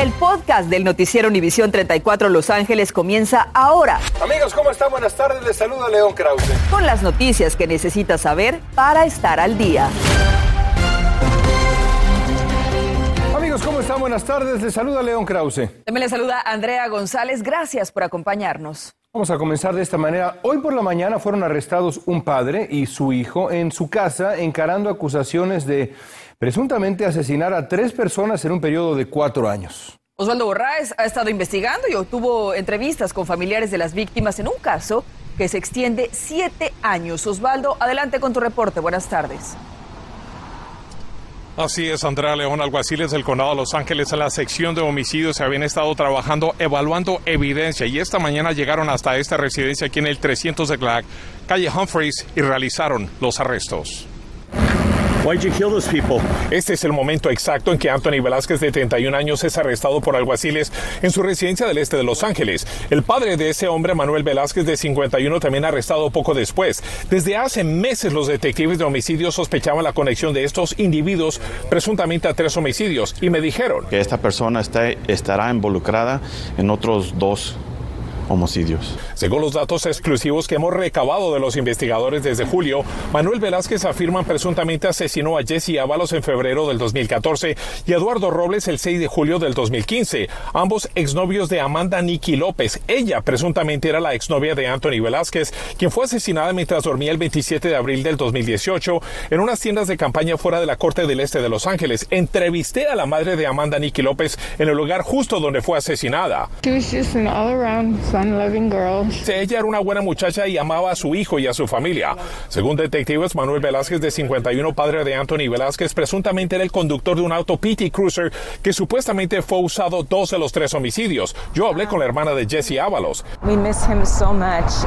El podcast del noticiero Univisión 34 Los Ángeles comienza ahora. Amigos, ¿cómo están? Buenas tardes. Les saluda León Krause. Con las noticias que necesitas saber para estar al día. Amigos, ¿cómo están? Buenas tardes. Les saluda León Krause. También les saluda Andrea González. Gracias por acompañarnos. Vamos a comenzar de esta manera. Hoy por la mañana fueron arrestados un padre y su hijo en su casa encarando acusaciones de presuntamente asesinar a tres personas en un periodo de cuatro años. Osvaldo Borraes ha estado investigando y obtuvo entrevistas con familiares de las víctimas en un caso que se extiende siete años. Osvaldo, adelante con tu reporte. Buenas tardes. Así es, Andrea León, alguaciles del Condado de Los Ángeles en la sección de homicidios se habían estado trabajando evaluando evidencia y esta mañana llegaron hasta esta residencia aquí en el 300 de Clark, calle Humphreys, y realizaron los arrestos. Why'd you kill those people? Este es el momento exacto en que Anthony Velázquez, de 31 años, es arrestado por alguaciles en su residencia del este de Los Ángeles. El padre de ese hombre, Manuel Velázquez, de 51, también arrestado poco después. Desde hace meses, los detectives de homicidios sospechaban la conexión de estos individuos presuntamente a tres homicidios y me dijeron que esta persona está, estará involucrada en otros dos homicidios. Según los datos exclusivos que hemos recabado de los investigadores desde julio, Manuel Velázquez afirma presuntamente asesinó a Jesse Ábalos en febrero del 2014 y Eduardo Robles el 6 de julio del 2015, ambos exnovios de Amanda Nikki López. Ella presuntamente era la exnovia de Anthony Velázquez, quien fue asesinada mientras dormía el 27 de abril del 2018 en unas tiendas de campaña fuera de la Corte del Este de Los Ángeles. Entrevisté a la madre de Amanda Nikki López en el lugar justo donde fue asesinada. Ella era una buena muchacha y amaba a su hijo y a su familia. Según detectives, Manuel Velázquez, de 51, padre de Anthony Velázquez, presuntamente era el conductor de un auto PT Cruiser que supuestamente fue usado dos de los tres homicidios. Yo hablé con la hermana de Jesse Ábalos.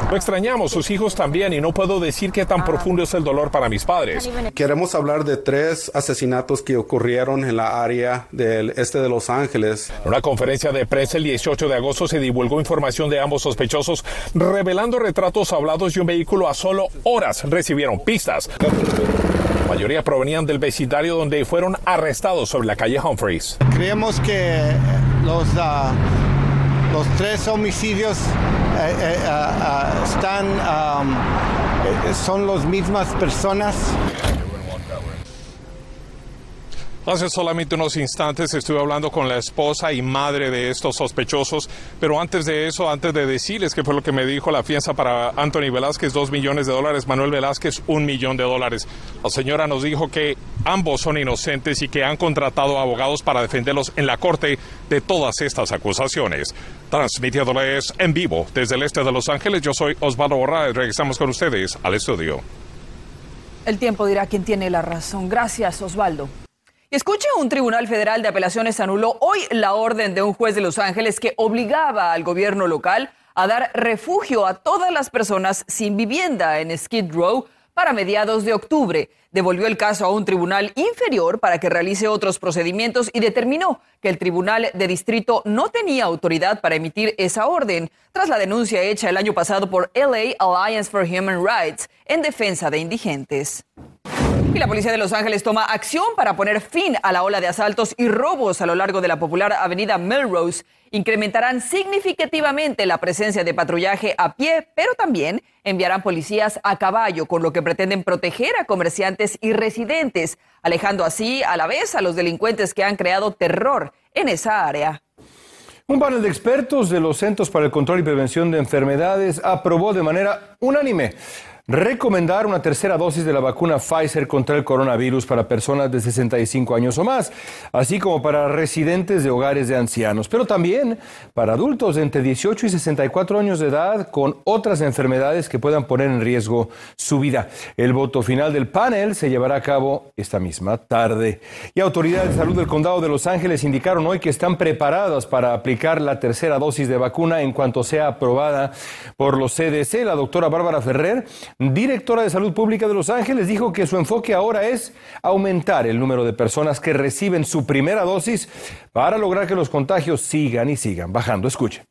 Lo extrañamos, sus hijos también, y no puedo decir qué tan profundo es el dolor para mis padres. Queremos hablar de tres asesinatos que ocurrieron en la área del este de Los Ángeles. En una conferencia de prensa el 18 de agosto se divulgó información de ambos sospechosos, revelando retratos hablados de un vehículo a solo horas recibieron pistas. La mayoría provenían del vecindario donde fueron arrestados sobre la calle Humphreys. Creemos que los, uh, los tres homicidios eh, eh, uh, están, um, eh, son las mismas personas. Hace solamente unos instantes estuve hablando con la esposa y madre de estos sospechosos, pero antes de eso, antes de decirles qué fue lo que me dijo la fianza para Anthony Velázquez, dos millones de dólares, Manuel Velázquez, un millón de dólares. La señora nos dijo que ambos son inocentes y que han contratado abogados para defenderlos en la corte de todas estas acusaciones. Transmitiéndoles en vivo desde el este de Los Ángeles, yo soy Osvaldo Borraes. Regresamos con ustedes al estudio. El tiempo dirá quién tiene la razón. Gracias, Osvaldo. Escuche, un tribunal federal de apelaciones anuló hoy la orden de un juez de Los Ángeles que obligaba al gobierno local a dar refugio a todas las personas sin vivienda en Skid Row para mediados de octubre. Devolvió el caso a un tribunal inferior para que realice otros procedimientos y determinó que el tribunal de distrito no tenía autoridad para emitir esa orden, tras la denuncia hecha el año pasado por LA Alliance for Human Rights en defensa de indigentes. Y la policía de Los Ángeles toma acción para poner fin a la ola de asaltos y robos a lo largo de la popular avenida Melrose. Incrementarán significativamente la presencia de patrullaje a pie, pero también enviarán policías a caballo, con lo que pretenden proteger a comerciantes y residentes, alejando así a la vez a los delincuentes que han creado terror en esa área. Un panel de expertos de los Centros para el Control y Prevención de Enfermedades aprobó de manera unánime recomendar una tercera dosis de la vacuna Pfizer contra el coronavirus para personas de 65 años o más, así como para residentes de hogares de ancianos, pero también para adultos entre 18 y 64 años de edad con otras enfermedades que puedan poner en riesgo su vida. El voto final del panel se llevará a cabo esta misma tarde. Y autoridades de salud del condado de Los Ángeles indicaron hoy que están preparadas para aplicar la tercera dosis de vacuna en cuanto sea aprobada por los CDC. La doctora Bárbara Ferrer directora de Salud Pública de Los Ángeles, dijo que su enfoque ahora es aumentar el número de personas que reciben su primera dosis para lograr que los contagios sigan y sigan bajando. Escuche.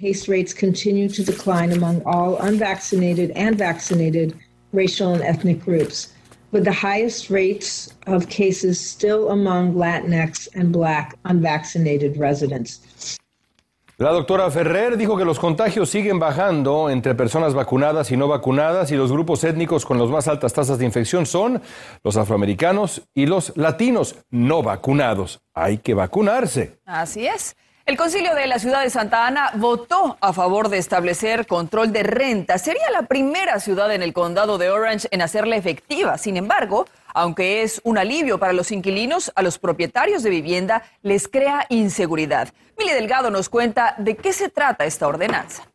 Case rates continue to decline among all unvaccinated and vaccinated racial and ethnic groups. with the highest rates of cases still among Latinx and Black unvaccinated residents. La doctora Ferrer dijo que los contagios siguen bajando entre personas vacunadas y no vacunadas y los grupos étnicos con las más altas tasas de infección son los afroamericanos y los latinos no vacunados. Hay que vacunarse. Así es. El concilio de la ciudad de Santa Ana votó a favor de establecer control de renta. Sería la primera ciudad en el condado de Orange en hacerla efectiva. Sin embargo, aunque es un alivio para los inquilinos, a los propietarios de vivienda les crea inseguridad. Mili Delgado nos cuenta de qué se trata esta ordenanza.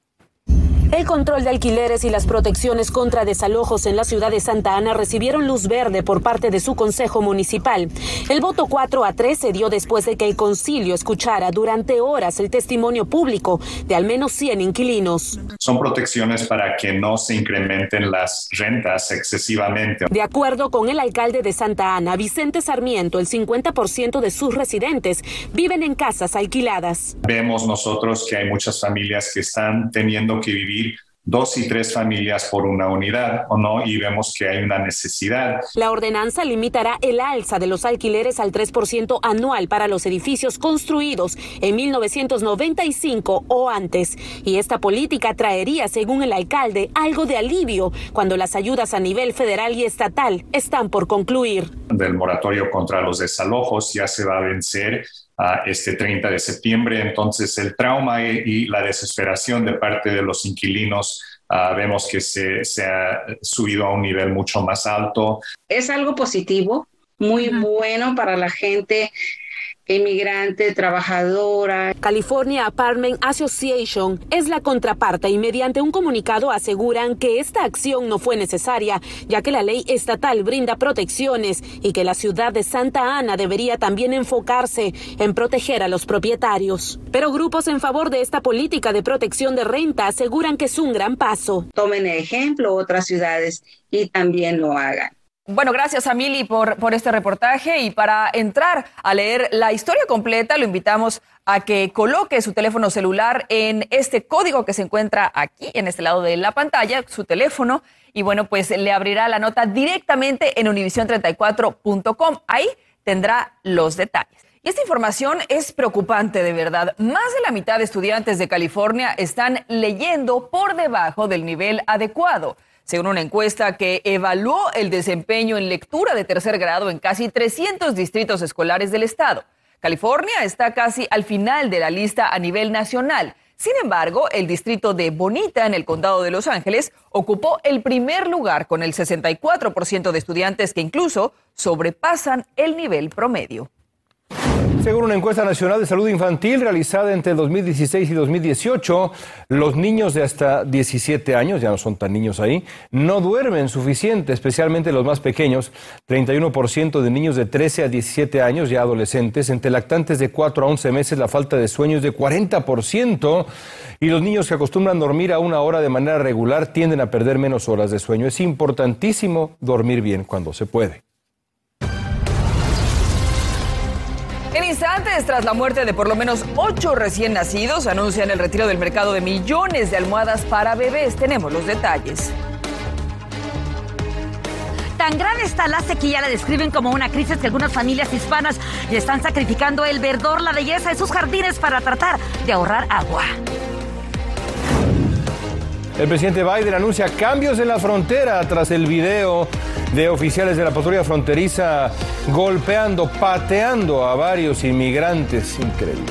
El control de alquileres y las protecciones contra desalojos en la ciudad de Santa Ana recibieron luz verde por parte de su consejo municipal. El voto 4 a 3 se dio después de que el concilio escuchara durante horas el testimonio público de al menos 100 inquilinos. Son protecciones para que no se incrementen las rentas excesivamente. De acuerdo con el alcalde de Santa Ana, Vicente Sarmiento, el 50% de sus residentes viven en casas alquiladas. Vemos nosotros que hay muchas familias que están teniendo que vivir dos y tres familias por una unidad o no y vemos que hay una necesidad. La ordenanza limitará el alza de los alquileres al 3% anual para los edificios construidos en 1995 o antes y esta política traería, según el alcalde, algo de alivio cuando las ayudas a nivel federal y estatal están por concluir. Del moratorio contra los desalojos ya se va a vencer este 30 de septiembre. Entonces, el trauma y, la desesperación de parte de los inquilinos ah, vemos que se, se, ha subido a un nivel mucho más alto. Es algo positivo, muy bueno para la gente inmigrante, trabajadora. California Apartment Association es la contraparte y mediante un comunicado aseguran que esta acción no fue necesaria, ya que la ley estatal brinda protecciones y que la ciudad de Santa Ana debería también enfocarse en proteger a los propietarios. Pero grupos en favor de esta política de protección de renta aseguran que es un gran paso. Tomen ejemplo otras ciudades y también lo hagan. Bueno, gracias a Mili por, por este reportaje y para entrar a leer la historia completa lo invitamos a que coloque su teléfono celular en este código que se encuentra aquí, en este lado de la pantalla, su teléfono, y bueno, pues le abrirá la nota directamente en univision34.com. Ahí tendrá los detalles. Y esta información es preocupante de verdad. Más de la mitad de estudiantes de California están leyendo por debajo del nivel adecuado según una encuesta que evaluó el desempeño en lectura de tercer grado en casi 300 distritos escolares del estado. California está casi al final de la lista a nivel nacional. Sin embargo, el distrito de Bonita, en el condado de Los Ángeles, ocupó el primer lugar con el 64% de estudiantes que incluso sobrepasan el nivel promedio. Según una encuesta nacional de salud infantil realizada entre 2016 y 2018, los niños de hasta 17 años, ya no son tan niños ahí, no duermen suficiente, especialmente los más pequeños. 31% de niños de 13 a 17 años, ya adolescentes, entre lactantes de 4 a 11 meses, la falta de sueño es de 40%. Y los niños que acostumbran dormir a una hora de manera regular tienden a perder menos horas de sueño. Es importantísimo dormir bien cuando se puede. En instantes, tras la muerte de por lo menos ocho recién nacidos, anuncian el retiro del mercado de millones de almohadas para bebés. Tenemos los detalles. Tan grande está la sequía, la describen como una crisis que algunas familias hispanas le están sacrificando el verdor, la belleza de sus jardines para tratar de ahorrar agua. El presidente Biden anuncia cambios en la frontera tras el video de oficiales de la patrulla fronteriza golpeando, pateando a varios inmigrantes. Increíble.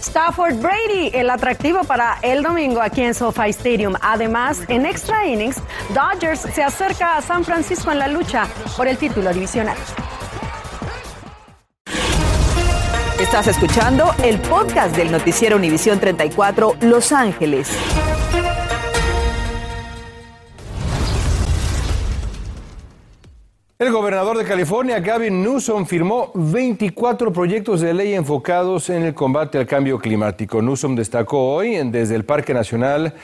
Stafford Brady, el atractivo para el domingo aquí en SoFi Stadium. Además, en extra innings, Dodgers se acerca a San Francisco en la lucha por el título divisional. Estás escuchando el podcast del noticiero Univisión 34 Los Ángeles. El gobernador de California, Gavin Newsom, firmó 24 proyectos de ley enfocados en el combate al cambio climático. Newsom destacó hoy desde el Parque Nacional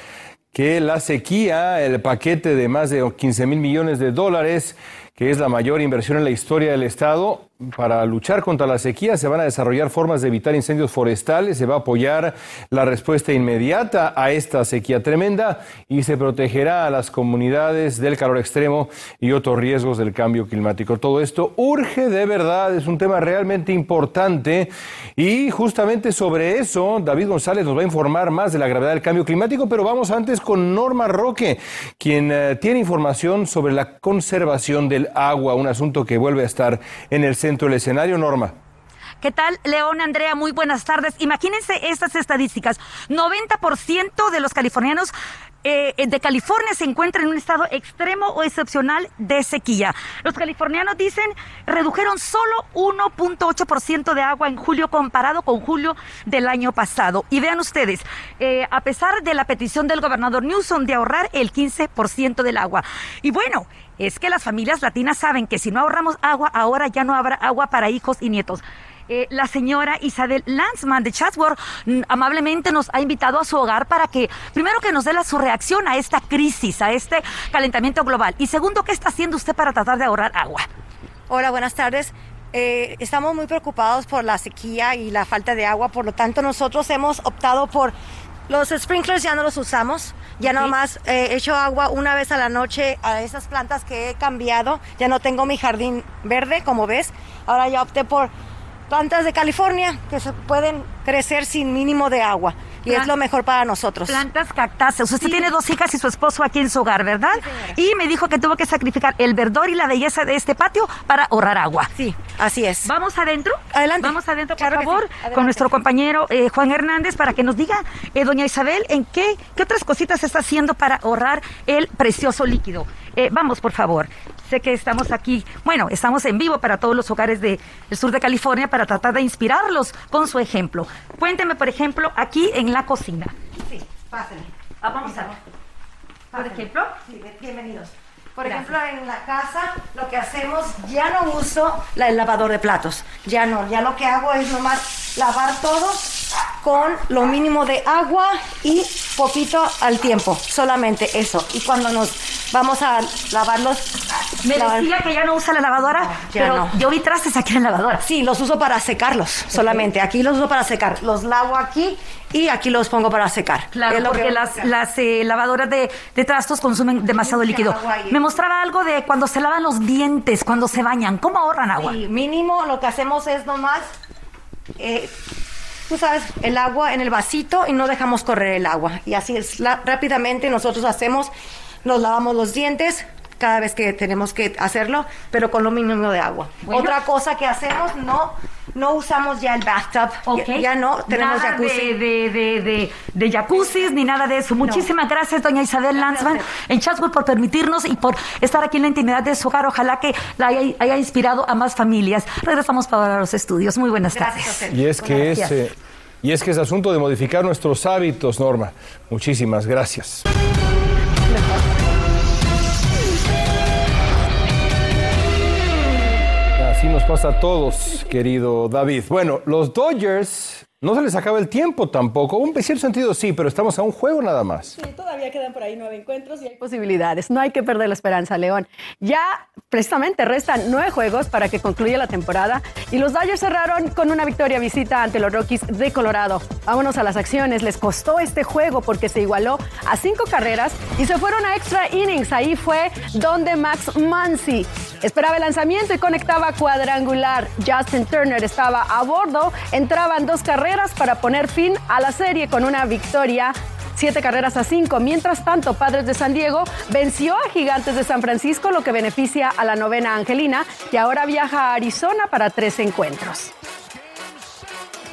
que la sequía, el paquete de más de 15 mil millones de dólares, que es la mayor inversión en la historia del Estado, para luchar contra la sequía se van a desarrollar formas de evitar incendios forestales, se va a apoyar la respuesta inmediata a esta sequía tremenda y se protegerá a las comunidades del calor extremo y otros riesgos del cambio climático. Todo esto urge de verdad, es un tema realmente importante y justamente sobre eso David González nos va a informar más de la gravedad del cambio climático, pero vamos antes con Norma Roque, quien eh, tiene información sobre la conservación del agua, un asunto que vuelve a estar en el centro del escenario. Norma. ¿Qué tal, León, Andrea? Muy buenas tardes. Imagínense estas estadísticas. 90% de los californianos eh, de California se encuentran en un estado extremo o excepcional de sequía. Los californianos dicen redujeron solo 1.8% de agua en julio comparado con julio del año pasado. Y vean ustedes, eh, a pesar de la petición del gobernador Newsom de ahorrar el 15% del agua. Y bueno, es que las familias latinas saben que si no ahorramos agua, ahora ya no habrá agua para hijos y nietos. Eh, la señora Isabel Lanzman de Chatsworth mm, amablemente nos ha invitado a su hogar para que, primero, que nos dé la, su reacción a esta crisis, a este calentamiento global. Y segundo, ¿qué está haciendo usted para tratar de ahorrar agua? Hola, buenas tardes. Eh, estamos muy preocupados por la sequía y la falta de agua, por lo tanto nosotros hemos optado por los sprinklers ya no los usamos, ya nada más eh, echo agua una vez a la noche a esas plantas que he cambiado, ya no tengo mi jardín verde como ves, ahora ya opté por plantas de California que se pueden crecer sin mínimo de agua y es lo mejor para nosotros. Plantas cactáceas. Usted tiene dos hijas y su esposo aquí en su hogar, ¿verdad? y me dijo que tuvo que sacrificar el verdor y la belleza de este patio para ahorrar agua. Sí, así es. ¿Vamos adentro? Adelante. Vamos adentro, por favor, con nuestro compañero eh, Juan Hernández para que nos diga, eh, doña Isabel, en qué, qué otras cositas está haciendo para ahorrar el precioso líquido. Eh, vamos, por favor. Sé que estamos aquí, bueno, estamos en vivo para todos los hogares del sur de California para tratar de inspirarlos con su ejemplo. Cuénteme, por ejemplo, aquí en la cocina. Sí, pásenme. Ah, vamos a ver. Por ejemplo. Sí, bienvenidos. Por ejemplo, en la casa lo que hacemos, ya no uso la, el lavador de platos. Ya no, ya lo que hago es nomás lavar todo con lo mínimo de agua y poquito al tiempo. Solamente eso. Y cuando nos vamos a lavarlos. Me decía que ya no usa la lavadora, pero yo vi trastes aquí en la lavadora. Sí, los uso para secarlos solamente. Aquí los uso para secar. Los lavo aquí y aquí los pongo para secar. Claro, porque las, las eh, lavadoras de, de, trastos consumen demasiado líquido. Me mostraba algo de cuando se lavan los dientes, cuando se bañan. ¿Cómo ahorran agua? Sí, mínimo lo que hacemos es nomás... Eh, tú sabes, el agua en el vasito y no dejamos correr el agua. Y así es, rápidamente nosotros hacemos nos lavamos los dientes cada vez que tenemos que hacerlo, pero con lo mínimo de agua. Otra cosa que hacemos, no no usamos ya el bathtub, ya, no tenemos nada jacuzzi. De, de, de, de, jacuzzis ni nada de eso. Muchísimas gracias, doña Isabel Lanzman, en Chatsworth por permitirnos y por estar aquí en la intimidad de su hogar. Ojalá que la haya, inspirado a más familias. Regresamos para los estudios. Muy buenas tardes. Y es que ese, y es que es asunto de modificar nuestros hábitos, Norma. Muchísimas gracias. Así nos pasa a todos, querido David. Bueno, los Dodgers no se les acaba el tiempo tampoco. Un cierto sentido sí, pero estamos a un juego nada más. Todavía quedan por ahí nueve encuentros y hay posibilidades. No hay que perder la esperanza, León. Ya precisamente restan nueve juegos para que concluya la temporada y los Dodgers cerraron con una victoria visita ante los Rockies de Colorado. Vámonos a las acciones. Les costó este juego porque se igualó a cinco carreras y se fueron a extra innings. Ahí fue donde Max Muncy esperaba el lanzamiento y conectaba cuadrangular. Justin Turner estaba a bordo. Entraban dos carreras para poner fin a la serie con una victoria siete carreras a cinco. Mientras tanto, Padres de San Diego venció a Gigantes de San Francisco, lo que beneficia a la novena Angelina, que ahora viaja a Arizona para tres encuentros.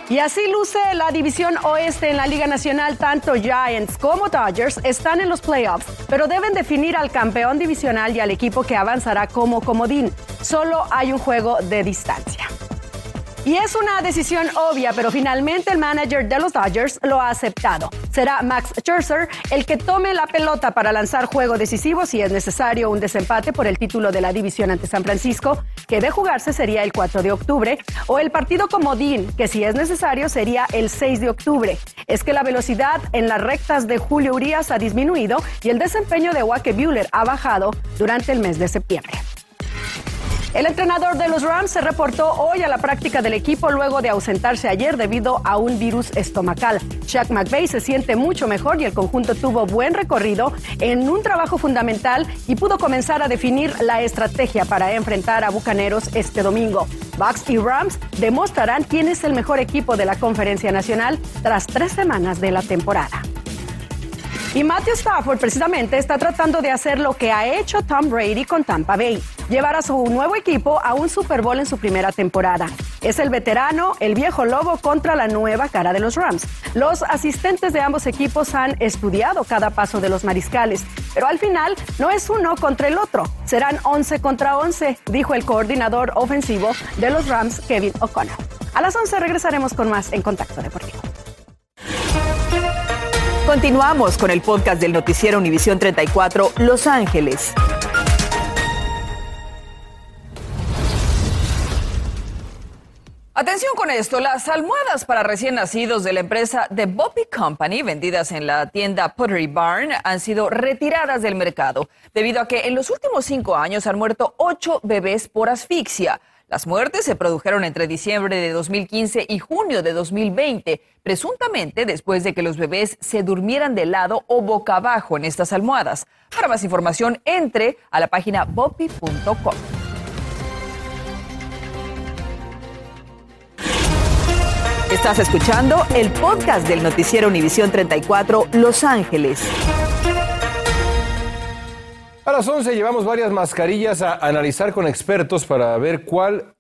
Y así luce la división oeste en la Liga Nacional. Tanto Giants como Dodgers están en los playoffs, pero deben definir al campeón divisional y al equipo que avanzará como comodín. Solo hay un juego de distancia. Y es una decisión obvia, pero finalmente el manager de los Dodgers lo ha aceptado. Será Max Scherzer el que tome la pelota para lanzar juego decisivo si es necesario un desempate por el título de la división ante San Francisco, que de jugarse sería el 4 de octubre, o el partido comodín, que si es necesario sería el 6 de octubre. Es que la velocidad en las rectas de Julio Urias ha disminuido y el desempeño de Wake Buehler ha bajado durante el mes de septiembre. El entrenador de los Rams se reportó hoy a la práctica del equipo luego de ausentarse ayer debido a un virus estomacal. Shaq McVay se siente mucho mejor y el conjunto tuvo buen recorrido en un trabajo fundamental y pudo comenzar a definir la estrategia para enfrentar a Bucaneros este domingo. Bucks y Rams demostrarán quién es el mejor equipo de la Conferencia Nacional tras tres semanas de la temporada. Y Matthew Stafford precisamente está tratando de hacer lo que ha hecho Tom Brady con Tampa Bay, llevar a su nuevo equipo a un Super Bowl en su primera temporada. Es el veterano, el viejo lobo contra la nueva cara de los Rams. Los asistentes de ambos equipos han estudiado cada paso de los mariscales, pero al final no es uno contra el otro, serán 11 contra 11, dijo el coordinador ofensivo de los Rams, Kevin O'Connor. A las 11 regresaremos con más en Contacto Deportivo. Continuamos con el podcast del noticiero Univisión 34 Los Ángeles. Atención con esto, las almohadas para recién nacidos de la empresa The Bobby Company, vendidas en la tienda Pottery Barn, han sido retiradas del mercado debido a que en los últimos cinco años han muerto ocho bebés por asfixia. Las muertes se produjeron entre diciembre de 2015 y junio de 2020, presuntamente después de que los bebés se durmieran de lado o boca abajo en estas almohadas. Para más información, entre a la página bopi.com. Estás escuchando el podcast del noticiero Univisión 34 Los Ángeles. A las 11 llevamos varias mascarillas a analizar con expertos para ver cuál,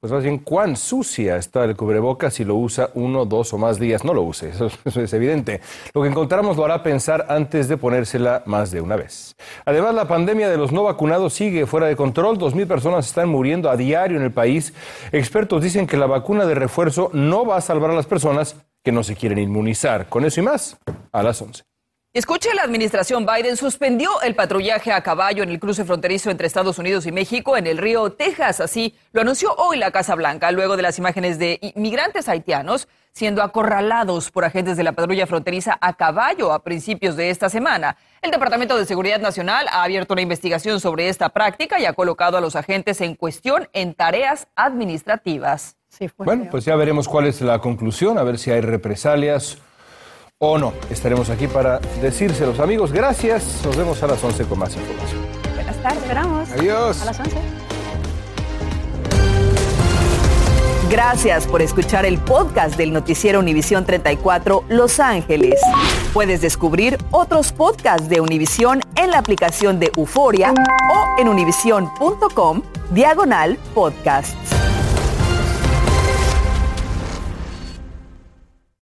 pues más bien cuán sucia está el cubrebocas si lo usa uno, dos o más días. No lo use, eso, es evidente. Lo que encontramos lo hará pensar antes de ponérsela más de una vez. Además, la pandemia de los no vacunados sigue fuera de control. Dos mil personas están muriendo a diario en el país. Expertos dicen que la vacuna de refuerzo no va a salvar a las personas que no se quieren inmunizar. Con eso y más, a las 11. Escuche, la administración Biden suspendió el patrullaje a caballo en el cruce fronterizo entre Estados Unidos y México en el río Texas. Así lo anunció hoy la Casa Blanca, luego de las imágenes de inmigrantes haitianos siendo acorralados por agentes de la patrulla fronteriza a caballo a principios de esta semana. El Departamento de Seguridad Nacional ha abierto una investigación sobre esta práctica y ha colocado a los agentes en cuestión en tareas administrativas. Sí, bueno, pues ya veremos cuál es la conclusión, a ver si hay represalias o no. Estaremos aquí para decírselos, amigos. Gracias. Nos vemos a las 11 con más información. Buenas tardes. Esperamos. Adiós. A las 11. Gracias por escuchar el podcast del noticiero Univisión 34 Los Ángeles. Puedes descubrir otros podcasts de Univisión en la aplicación de Euforia o en univision.com diagonal podcasts.